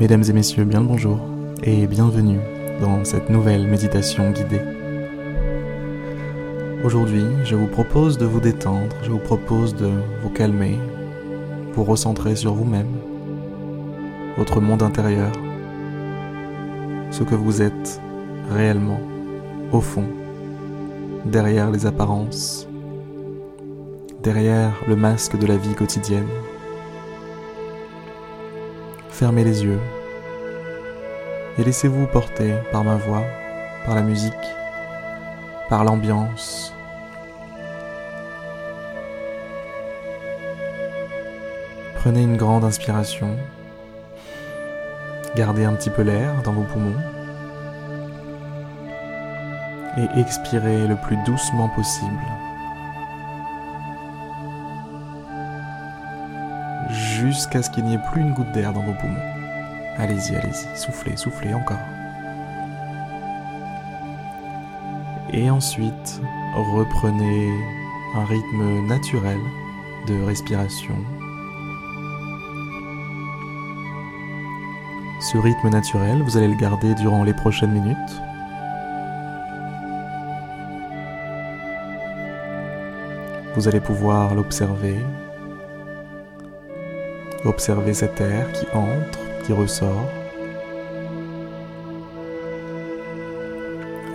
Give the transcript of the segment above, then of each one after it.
Mesdames et messieurs, bien le bonjour et bienvenue dans cette nouvelle méditation guidée. Aujourd'hui, je vous propose de vous détendre, je vous propose de vous calmer, vous recentrer sur vous-même, votre monde intérieur, ce que vous êtes réellement, au fond, derrière les apparences, derrière le masque de la vie quotidienne. Fermez les yeux et laissez-vous porter par ma voix, par la musique, par l'ambiance. Prenez une grande inspiration, gardez un petit peu l'air dans vos poumons et expirez le plus doucement possible. jusqu'à ce qu'il n'y ait plus une goutte d'air dans vos poumons. Allez-y, allez-y, soufflez, soufflez encore. Et ensuite, reprenez un rythme naturel de respiration. Ce rythme naturel, vous allez le garder durant les prochaines minutes. Vous allez pouvoir l'observer Observez cet air qui entre, ressort.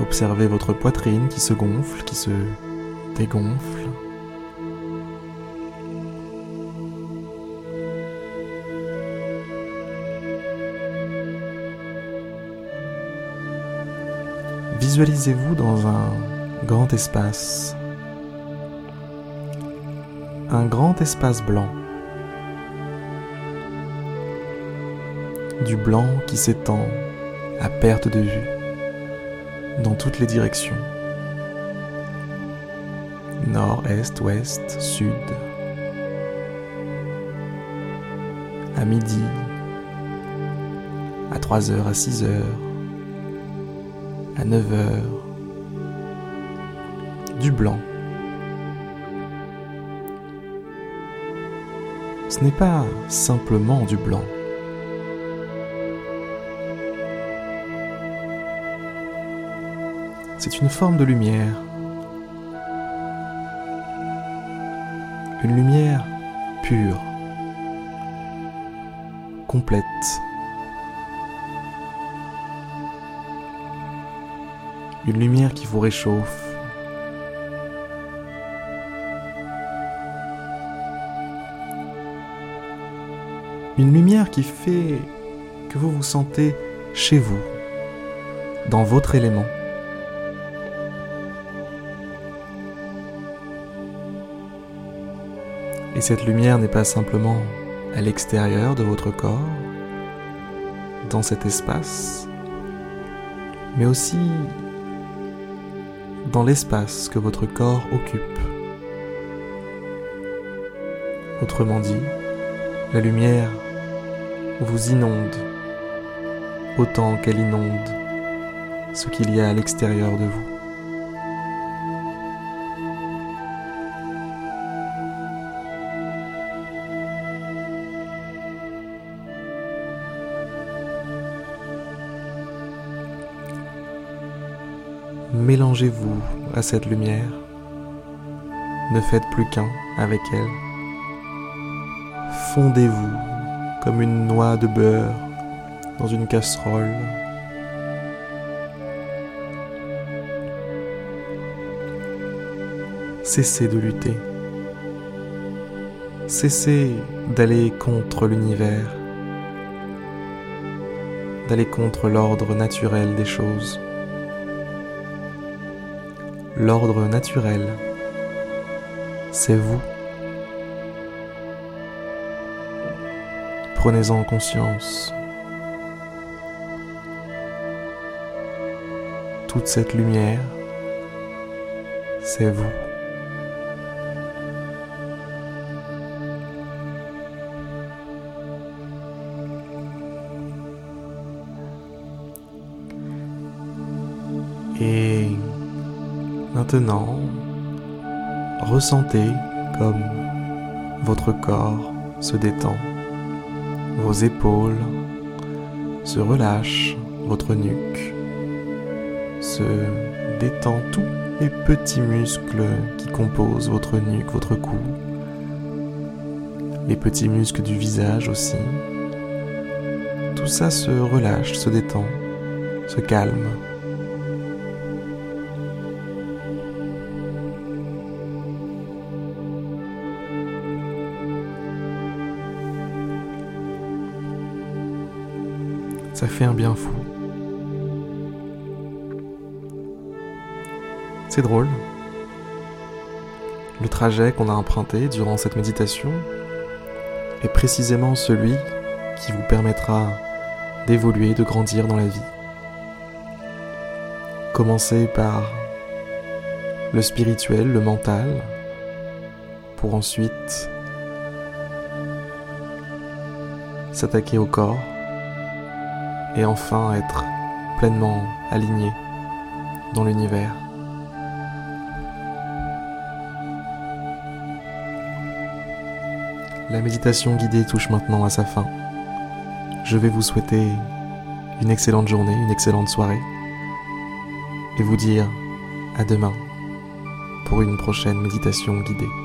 Observez votre poitrine qui se gonfle, qui se dégonfle. Visualisez-vous dans un grand espace, un grand espace blanc. Du blanc qui s'étend à perte de vue dans toutes les directions. Nord, est, ouest, sud. À midi, à 3h, à 6h, à 9h. Du blanc. Ce n'est pas simplement du blanc. C'est une forme de lumière. Une lumière pure, complète. Une lumière qui vous réchauffe. Une lumière qui fait que vous vous sentez chez vous, dans votre élément. Et cette lumière n'est pas simplement à l'extérieur de votre corps, dans cet espace, mais aussi dans l'espace que votre corps occupe. Autrement dit, la lumière vous inonde autant qu'elle inonde ce qu'il y a à l'extérieur de vous. Mélangez-vous à cette lumière. Ne faites plus qu'un avec elle. Fondez-vous comme une noix de beurre dans une casserole. Cessez de lutter. Cessez d'aller contre l'univers, d'aller contre l'ordre naturel des choses l'ordre naturel. C'est vous. Prenez-en conscience. Toute cette lumière, c'est vous. Maintenant, ressentez comme votre corps se détend, vos épaules, se relâche votre nuque, se détend tous les petits muscles qui composent votre nuque, votre cou, les petits muscles du visage aussi. Tout ça se relâche, se détend, se calme. Ça fait un bien fou. C'est drôle. Le trajet qu'on a emprunté durant cette méditation est précisément celui qui vous permettra d'évoluer, de grandir dans la vie. Commencez par le spirituel, le mental, pour ensuite s'attaquer au corps et enfin être pleinement aligné dans l'univers. La méditation guidée touche maintenant à sa fin. Je vais vous souhaiter une excellente journée, une excellente soirée et vous dire à demain pour une prochaine méditation guidée.